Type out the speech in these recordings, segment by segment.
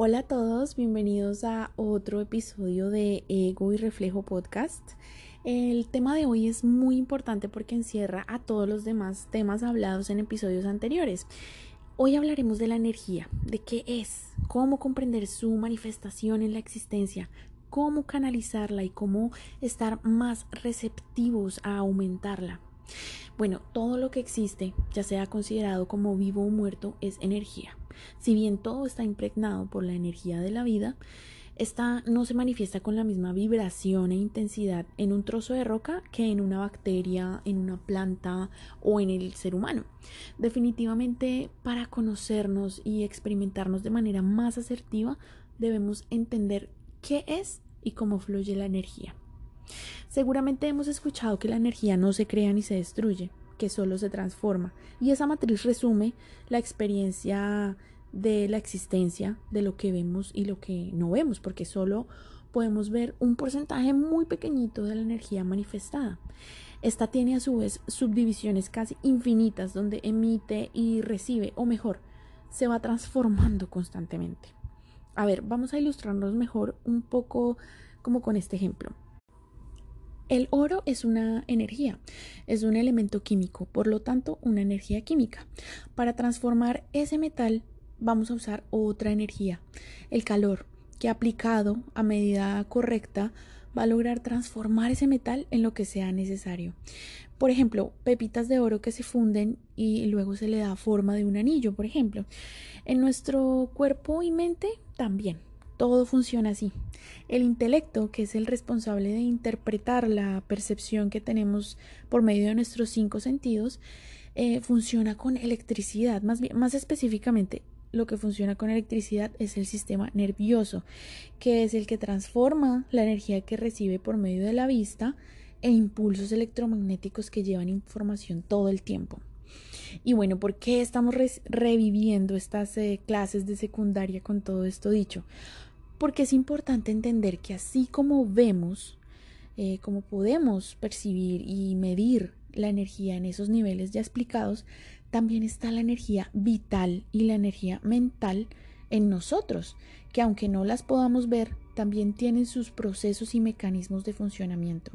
Hola a todos, bienvenidos a otro episodio de Ego y Reflejo Podcast. El tema de hoy es muy importante porque encierra a todos los demás temas hablados en episodios anteriores. Hoy hablaremos de la energía, de qué es, cómo comprender su manifestación en la existencia, cómo canalizarla y cómo estar más receptivos a aumentarla. Bueno, todo lo que existe, ya sea considerado como vivo o muerto, es energía. Si bien todo está impregnado por la energía de la vida, esta no se manifiesta con la misma vibración e intensidad en un trozo de roca que en una bacteria, en una planta o en el ser humano. Definitivamente, para conocernos y experimentarnos de manera más asertiva, debemos entender qué es y cómo fluye la energía. Seguramente hemos escuchado que la energía no se crea ni se destruye, que solo se transforma, y esa matriz resume la experiencia de la existencia de lo que vemos y lo que no vemos, porque solo podemos ver un porcentaje muy pequeñito de la energía manifestada. Esta tiene a su vez subdivisiones casi infinitas donde emite y recibe, o mejor, se va transformando constantemente. A ver, vamos a ilustrarnos mejor un poco como con este ejemplo. El oro es una energía, es un elemento químico, por lo tanto una energía química. Para transformar ese metal vamos a usar otra energía, el calor, que aplicado a medida correcta va a lograr transformar ese metal en lo que sea necesario. Por ejemplo, pepitas de oro que se funden y luego se le da forma de un anillo, por ejemplo. En nuestro cuerpo y mente también. Todo funciona así. El intelecto, que es el responsable de interpretar la percepción que tenemos por medio de nuestros cinco sentidos, eh, funciona con electricidad. Más, bien, más específicamente, lo que funciona con electricidad es el sistema nervioso, que es el que transforma la energía que recibe por medio de la vista e impulsos electromagnéticos que llevan información todo el tiempo. Y bueno, ¿por qué estamos reviviendo estas eh, clases de secundaria con todo esto dicho? Porque es importante entender que así como vemos, eh, como podemos percibir y medir la energía en esos niveles ya explicados, también está la energía vital y la energía mental en nosotros, que aunque no las podamos ver, también tienen sus procesos y mecanismos de funcionamiento.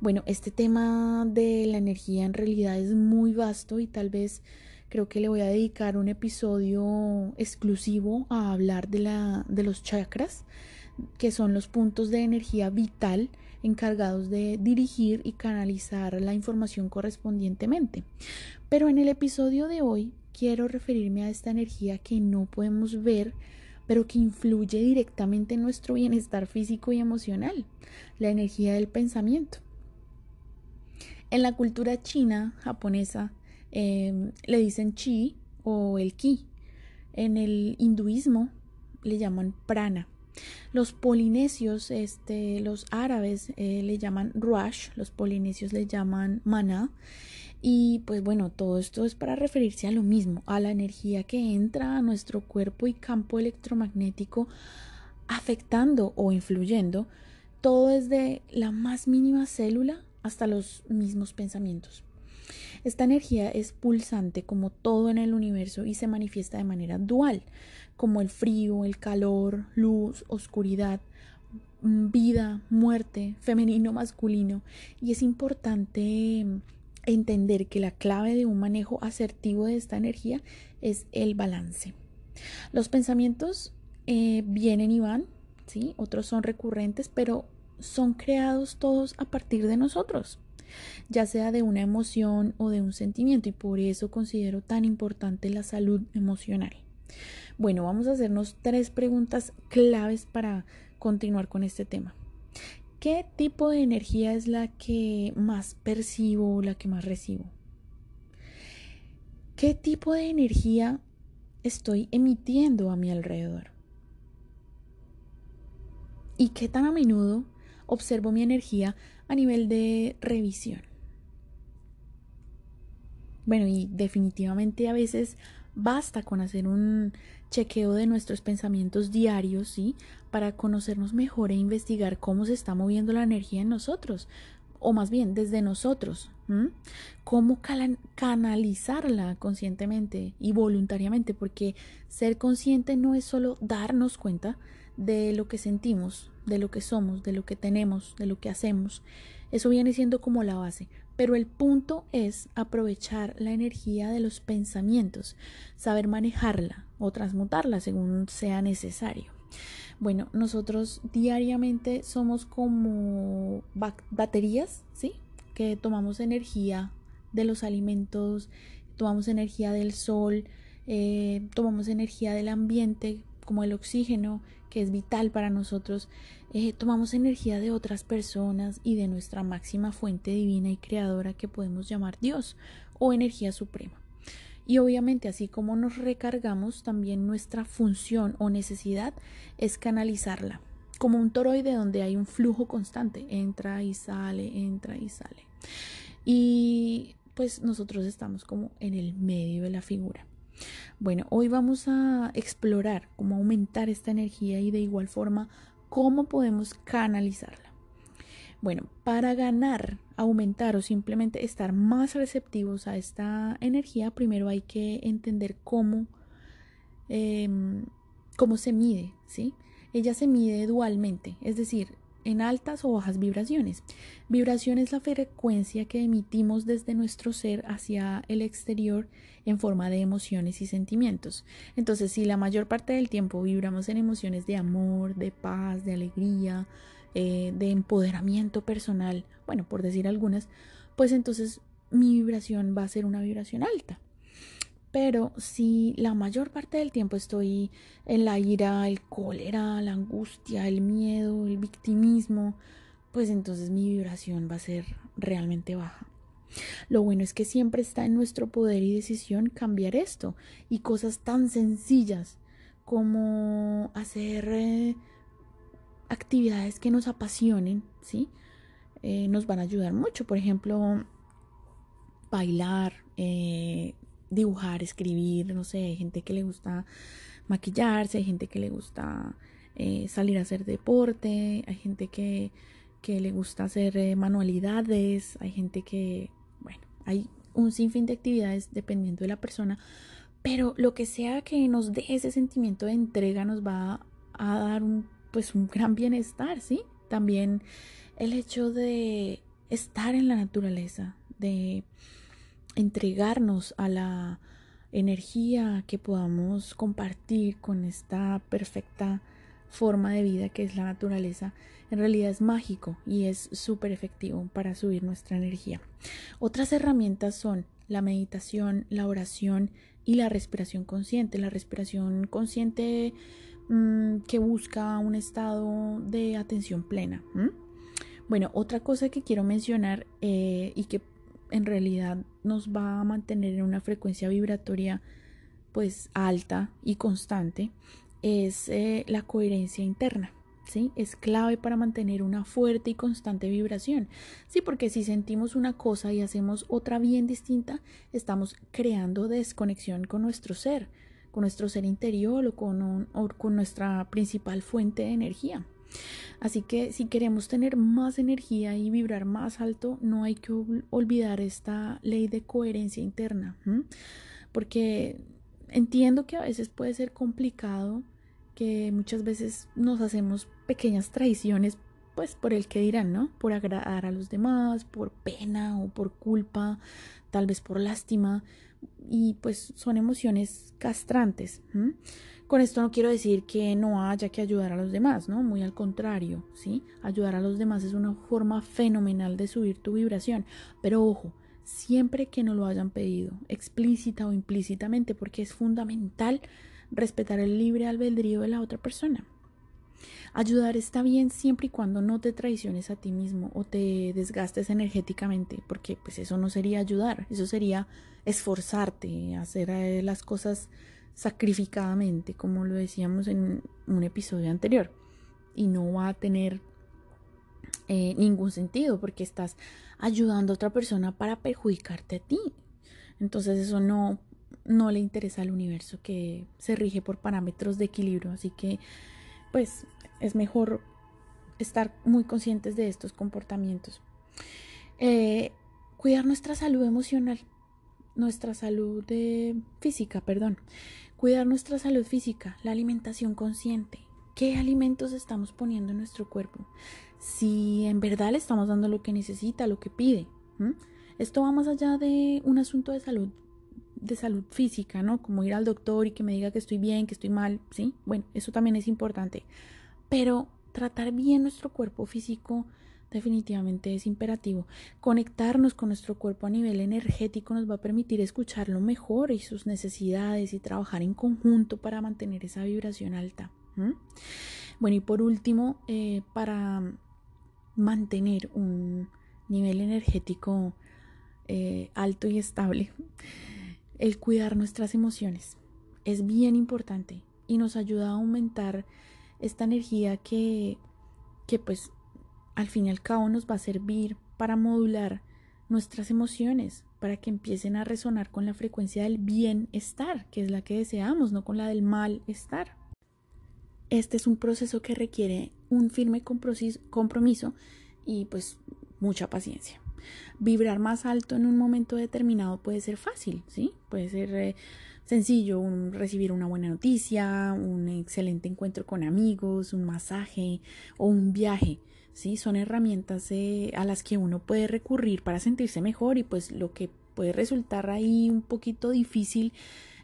Bueno, este tema de la energía en realidad es muy vasto y tal vez Creo que le voy a dedicar un episodio exclusivo a hablar de, la, de los chakras, que son los puntos de energía vital encargados de dirigir y canalizar la información correspondientemente. Pero en el episodio de hoy quiero referirme a esta energía que no podemos ver, pero que influye directamente en nuestro bienestar físico y emocional, la energía del pensamiento. En la cultura china, japonesa, Em, le dicen chi o el ki. En el hinduismo le llaman prana. Los polinesios, este, los árabes eh, le llaman ruash, los polinesios le llaman mana. Y pues bueno, todo esto es para referirse a lo mismo, a la energía que entra a nuestro cuerpo y campo electromagnético afectando o influyendo todo desde la más mínima célula hasta los mismos pensamientos. Esta energía es pulsante como todo en el universo y se manifiesta de manera dual, como el frío, el calor, luz, oscuridad, mm, vida, muerte, femenino, masculino. Y es importante mm, entender que la clave de un manejo asertivo de esta energía es el balance. Los pensamientos eh, vienen y van, ¿sí? otros son recurrentes, pero son creados todos a partir de nosotros ya sea de una emoción o de un sentimiento y por eso considero tan importante la salud emocional. Bueno, vamos a hacernos tres preguntas claves para continuar con este tema. ¿Qué tipo de energía es la que más percibo la que más recibo? ¿Qué tipo de energía estoy emitiendo a mi alrededor? ¿Y qué tan a menudo observo mi energía a nivel de revisión. Bueno, y definitivamente a veces basta con hacer un chequeo de nuestros pensamientos diarios, ¿sí? Para conocernos mejor e investigar cómo se está moviendo la energía en nosotros, o más bien desde nosotros, cómo canalizarla conscientemente y voluntariamente, porque ser consciente no es solo darnos cuenta de lo que sentimos, de lo que somos, de lo que tenemos, de lo que hacemos. Eso viene siendo como la base. Pero el punto es aprovechar la energía de los pensamientos, saber manejarla o transmutarla según sea necesario. Bueno, nosotros diariamente somos como baterías, ¿sí? Que tomamos energía de los alimentos, tomamos energía del sol, eh, tomamos energía del ambiente, como el oxígeno, que es vital para nosotros, eh, tomamos energía de otras personas y de nuestra máxima fuente divina y creadora que podemos llamar Dios o energía suprema. Y obviamente así como nos recargamos, también nuestra función o necesidad es canalizarla, como un toroide donde hay un flujo constante, entra y sale, entra y sale. Y pues nosotros estamos como en el medio de la figura. Bueno, hoy vamos a explorar cómo aumentar esta energía y de igual forma cómo podemos canalizarla. Bueno, para ganar, aumentar o simplemente estar más receptivos a esta energía, primero hay que entender cómo, em, cómo se mide, ¿sí? Ella se mide dualmente, es decir, en altas o bajas vibraciones. Vibración es la frecuencia que emitimos desde nuestro ser hacia el exterior en forma de emociones y sentimientos. Entonces, si la mayor parte del tiempo vibramos en emociones de amor, de paz, de alegría, eh, de empoderamiento personal, bueno, por decir algunas, pues entonces mi vibración va a ser una vibración alta. Pero si la mayor parte del tiempo estoy en la ira, el cólera, la angustia, el miedo, el victimismo, pues entonces mi vibración va a ser realmente baja. Lo bueno es que siempre está en nuestro poder y decisión cambiar esto y cosas tan sencillas como hacer eh, actividades que nos apasionen, ¿sí? Eh, nos van a ayudar mucho. Por ejemplo, bailar, eh, dibujar, escribir, no sé, hay gente que le gusta maquillarse, hay gente que le gusta eh, salir a hacer deporte, hay gente que, que le gusta hacer eh, manualidades, hay gente que, bueno, hay un sinfín de actividades dependiendo de la persona, pero lo que sea que nos dé ese sentimiento de entrega nos va a dar un, pues un gran bienestar, ¿sí? También el hecho de estar en la naturaleza, de entregarnos a la energía que podamos compartir con esta perfecta forma de vida que es la naturaleza, en realidad es mágico y es súper efectivo para subir nuestra energía. Otras herramientas son la meditación, la oración y la respiración consciente. La respiración consciente mm, que busca un estado de atención plena. Bueno, otra cosa que quiero mencionar eh, y que en realidad nos va a mantener en una frecuencia vibratoria pues alta y constante es eh, la coherencia interna. ¿Sí? Es clave para mantener una fuerte y constante vibración. Sí, porque si sentimos una cosa y hacemos otra bien distinta, estamos creando desconexión con nuestro ser, con nuestro ser interior o con, o con nuestra principal fuente de energía. Así que si queremos tener más energía y vibrar más alto, no hay que olvidar esta ley de coherencia interna, porque entiendo que a veces puede ser complicado, que muchas veces nos hacemos pequeñas traiciones, pues por el que dirán, ¿no? Por agradar a los demás, por pena o por culpa, tal vez por lástima, y pues son emociones castrantes. Con esto no quiero decir que no haya que ayudar a los demás, ¿no? Muy al contrario, ¿sí? Ayudar a los demás es una forma fenomenal de subir tu vibración, pero ojo, siempre que no lo hayan pedido, explícita o implícitamente, porque es fundamental respetar el libre albedrío de la otra persona. Ayudar está bien siempre y cuando no te traiciones a ti mismo o te desgastes energéticamente, porque pues eso no sería ayudar, eso sería esforzarte, hacer eh, las cosas sacrificadamente, como lo decíamos en un episodio anterior, y no va a tener eh, ningún sentido porque estás ayudando a otra persona para perjudicarte a ti. Entonces eso no, no le interesa al universo que se rige por parámetros de equilibrio. Así que pues es mejor estar muy conscientes de estos comportamientos. Eh, Cuidar nuestra salud emocional, nuestra salud eh, física, perdón. Cuidar nuestra salud física, la alimentación consciente. ¿Qué alimentos estamos poniendo en nuestro cuerpo? Si en verdad le estamos dando lo que necesita, lo que pide. Esto va más allá de un asunto de salud de salud física, ¿no? Como ir al doctor y que me diga que estoy bien, que estoy mal, ¿sí? Bueno, eso también es importante. Pero tratar bien nuestro cuerpo físico definitivamente es imperativo. Conectarnos con nuestro cuerpo a nivel energético nos va a permitir escucharlo mejor y sus necesidades y trabajar en conjunto para mantener esa vibración alta. Bueno, y por último, eh, para mantener un nivel energético eh, alto y estable, el cuidar nuestras emociones es bien importante y nos ayuda a aumentar esta energía que, que pues al fin y al cabo nos va a servir para modular nuestras emociones, para que empiecen a resonar con la frecuencia del bienestar, que es la que deseamos, no con la del malestar. Este es un proceso que requiere un firme compromiso y pues mucha paciencia. Vibrar más alto en un momento determinado puede ser fácil, ¿sí? Puede ser eh, sencillo recibir una buena noticia, un excelente encuentro con amigos, un masaje o un viaje. ¿Sí? Son herramientas eh, a las que uno puede recurrir para sentirse mejor y pues lo que puede resultar ahí un poquito difícil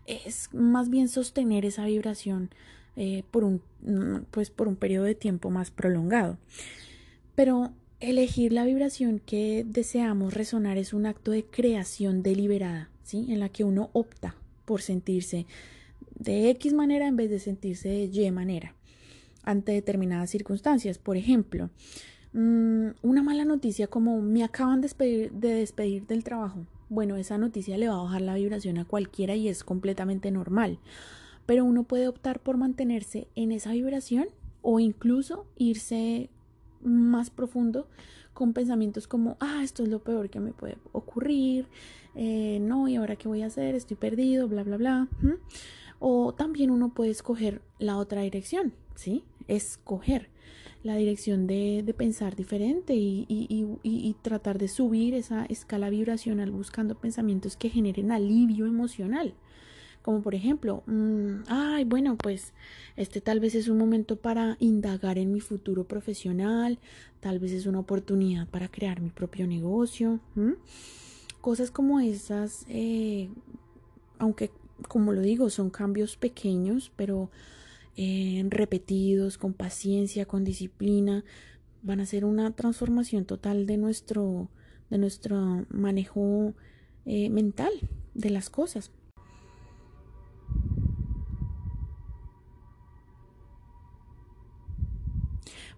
es más bien sostener esa vibración eh, por, un, pues por un periodo de tiempo más prolongado. Pero elegir la vibración que deseamos resonar es un acto de creación deliberada, ¿sí? en la que uno opta por sentirse de X manera en vez de sentirse de Y manera ante determinadas circunstancias. Por ejemplo, mm, una mala noticia como me acaban de despedir, de despedir del trabajo. Bueno, esa noticia le va a bajar la vibración a cualquiera y es completamente normal. Pero uno puede optar por mantenerse en esa vibración o incluso irse más profundo con pensamientos como, ah, esto es lo peor que me puede ocurrir, eh, no, y ahora qué voy a hacer, estoy perdido, bla, bla, bla. O también uno puede escoger la otra dirección, ¿sí? Escoger la dirección de, pensar diferente y, tratar de subir esa escala vibracional buscando pensamientos que generen alivio emocional. Como por ejemplo, mm, ay, bueno, pues este tal vez es un momento para indagar en mi futuro profesional, tal vez es una oportunidad para crear mi propio negocio. Cosas como esas, eh, aunque como lo digo, son cambios pequeños, pero repetidos, con paciencia, con disciplina, van a ser una transformación total de nuestro, de nuestro manejo eh, mental de las cosas.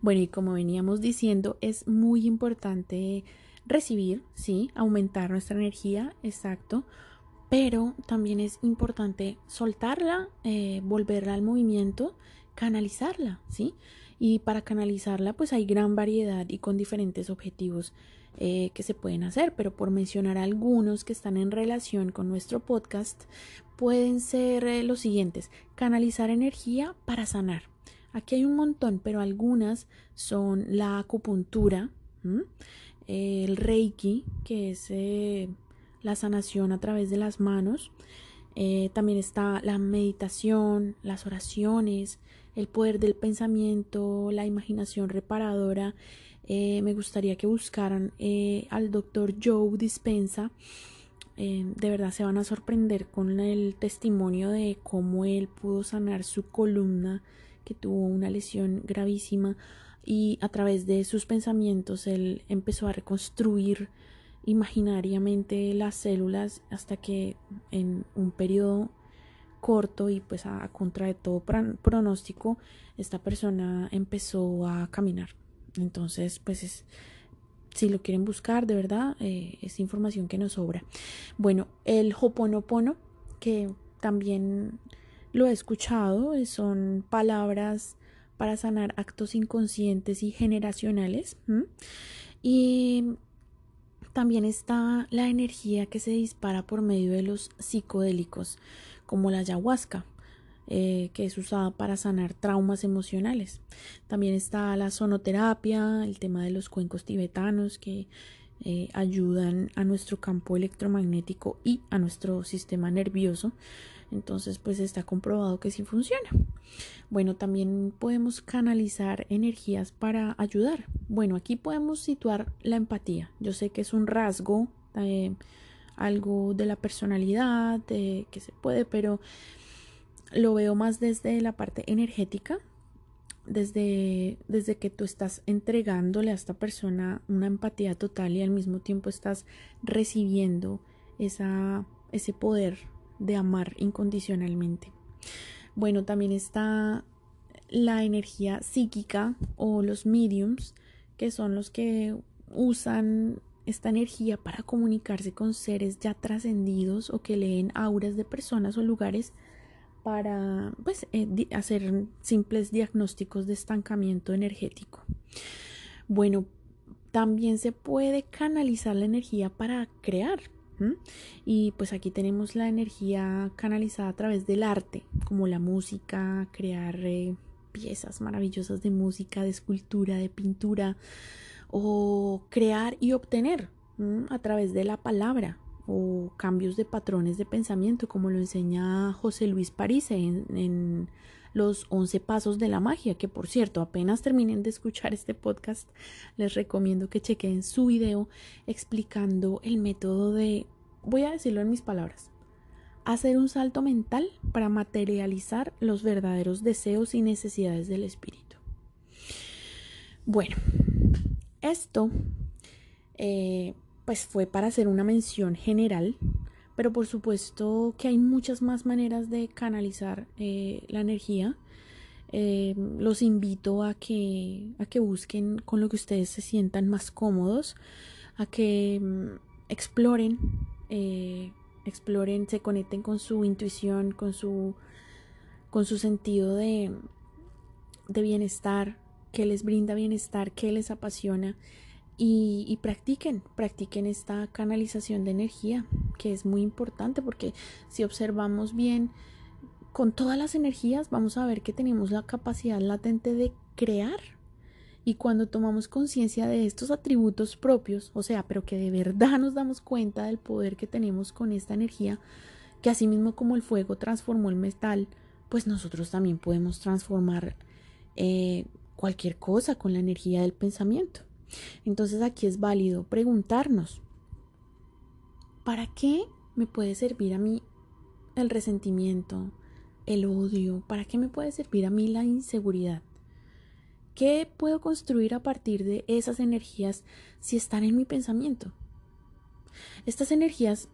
Bueno, y como veníamos diciendo, es muy importante recibir, sí, aumentar nuestra energía, exacto, pero también es importante soltarla, eh, volverla al movimiento, canalizarla, ¿sí? Y para canalizarla, pues hay gran variedad y con diferentes objetivos eh, que se pueden hacer, pero por mencionar algunos que están en relación con nuestro podcast, pueden ser eh, los siguientes, canalizar energía para sanar. Aquí hay un montón, pero algunas son la acupuntura, el reiki, que es la sanación a través de las manos. Eh, también está la meditación, las oraciones, el poder del pensamiento, la imaginación reparadora. Eh, me gustaría que buscaran eh, al doctor Joe Dispensa. de verdad se van a sorprender con el testimonio de cómo él pudo sanar su columna que tuvo una lesión gravísima y a través de sus pensamientos él empezó a reconstruir imaginariamente las células hasta que en un periodo corto y pues a, contra de todo pronóstico esta persona empezó a caminar. Entonces pues es, si lo quieren buscar de verdad eh, es información que nos sobra. Bueno el hoponopono que también lo he escuchado son palabras para sanar actos inconscientes y generacionales y también está la energía que se dispara por medio de los psicodélicos, como la ayahuasca, eh, que es usada para sanar traumas emocionales. También está la sonoterapia, el tema de los cuencos tibetanos, que eh, ayudan a nuestro campo electromagnético y a nuestro sistema nervioso. Entonces, pues está comprobado que sí funciona. Bueno, también podemos canalizar energías para ayudar. Bueno, aquí podemos situar la empatía. Yo sé que es un rasgo, eh, algo de la personalidad, que se puede, pero lo veo más desde la parte energética desde, desde que tú estás entregándole a esta persona una empatía total y al mismo tiempo estás recibiendo esa, ese poder de amar incondicionalmente. Bueno, también está la energía psíquica o los mediums, que son los que usan esta energía para comunicarse con seres ya trascendidos o que leen auras de personas o lugares para pues, eh, hacer simples diagnósticos de estancamiento energético. Bueno, también se puede canalizar la energía para crear. Y pues aquí tenemos la energía canalizada a través del arte, como la música, crear eh, piezas maravillosas de música, de escultura, de pintura, o crear y obtener a través de la palabra, o cambios de patrones de pensamiento, como lo enseña José Luis París en, los 11 pasos de la magia, que por cierto, apenas terminen de escuchar este podcast, les recomiendo que chequen su video explicando el método de, voy a decirlo en mis palabras, hacer un salto mental para materializar los verdaderos deseos y necesidades del espíritu. Bueno, esto eh, pues fue para hacer una mención general, pero por supuesto que hay muchas más maneras de canalizar eh, la energía. Eh, los invito a que, a que busquen con lo que ustedes se sientan más cómodos, a que mm, exploren, eh, exploren, se conecten con su intuición, con su, con su sentido de, de bienestar, que les brinda bienestar, que les apasiona y, practiquen, practiquen esta canalización de energía, que es muy importante porque si observamos bien con todas las energías, vamos a ver que tenemos la capacidad latente de crear. Y cuando tomamos conciencia de estos atributos propios, o sea, pero que de verdad nos damos cuenta del poder que tenemos con esta energía, que así mismo como el fuego transformó el metal, pues nosotros también podemos transformar eh, cualquier cosa con la energía del pensamiento. Entonces aquí es válido preguntarnos, ¿para qué me puede servir a mí el resentimiento, el odio? ¿Para qué me puede servir a mí la inseguridad? ¿Qué puedo construir a partir de esas energías si están en mi pensamiento? Estas energías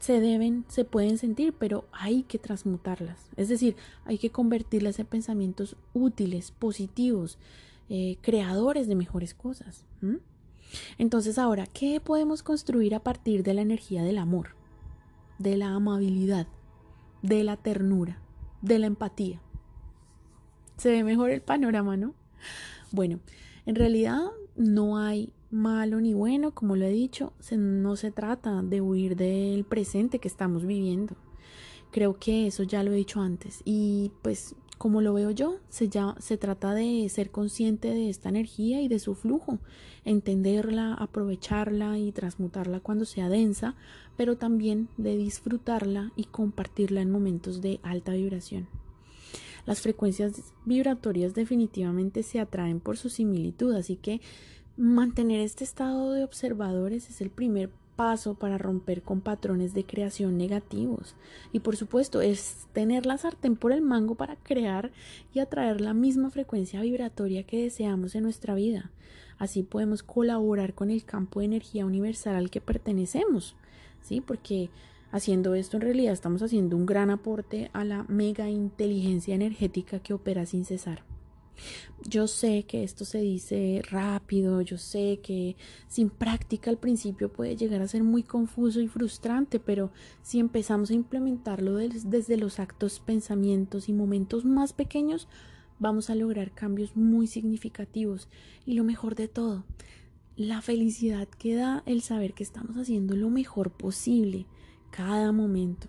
se deben, se pueden sentir, pero hay que transmutarlas. Es decir, hay que convertirlas en pensamientos útiles, positivos, eh, creadores de mejores cosas. Entonces ahora, ¿qué podemos construir a partir de la energía del amor, de la amabilidad, de la ternura, de la empatía? Se ve mejor el panorama, ¿no? Bueno, en realidad no hay malo ni bueno, como lo he dicho, no se trata de huir del presente que estamos viviendo. Creo que eso ya lo he dicho antes y pues como lo veo yo, se, ya, se trata de ser consciente de esta energía y de su flujo, entenderla, aprovecharla y transmutarla cuando sea densa, pero también de disfrutarla y compartirla en momentos de alta vibración. Las frecuencias vibratorias definitivamente se atraen por su similitud, así que mantener este estado de observadores es el primer paso para romper con patrones de creación negativos. Y por supuesto, es tener la sartén por el mango para crear y atraer la misma frecuencia vibratoria que deseamos en nuestra vida. Así podemos colaborar con el campo de energía universal al que pertenecemos. ¿Sí? Porque haciendo esto en realidad estamos haciendo un gran aporte a la mega inteligencia energética que opera sin cesar. Yo sé que esto se dice rápido, yo sé que sin práctica al principio puede llegar a ser muy confuso y frustrante, pero si empezamos a implementarlo desde los actos, pensamientos y momentos más pequeños, vamos a lograr cambios muy significativos. Y lo mejor de todo, la felicidad que da el saber que estamos haciendo lo mejor posible cada momento.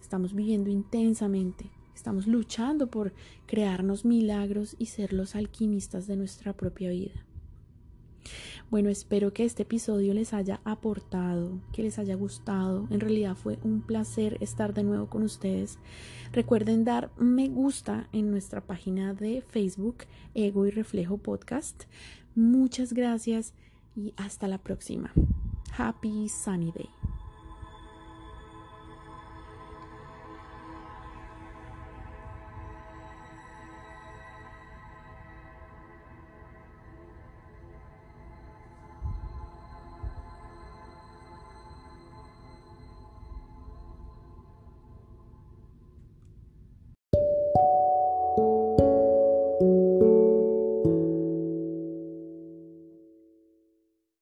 Estamos viviendo intensamente, Estamos luchando por crearnos milagros y ser los alquimistas de nuestra propia vida. Bueno, espero que este episodio les haya aportado, que les haya gustado. En realidad fue un placer estar de nuevo con ustedes. Recuerden dar me gusta en nuestra página de Facebook, Ego y Reflejo Podcast. Muchas gracias y hasta la próxima. Happy Sunny Day.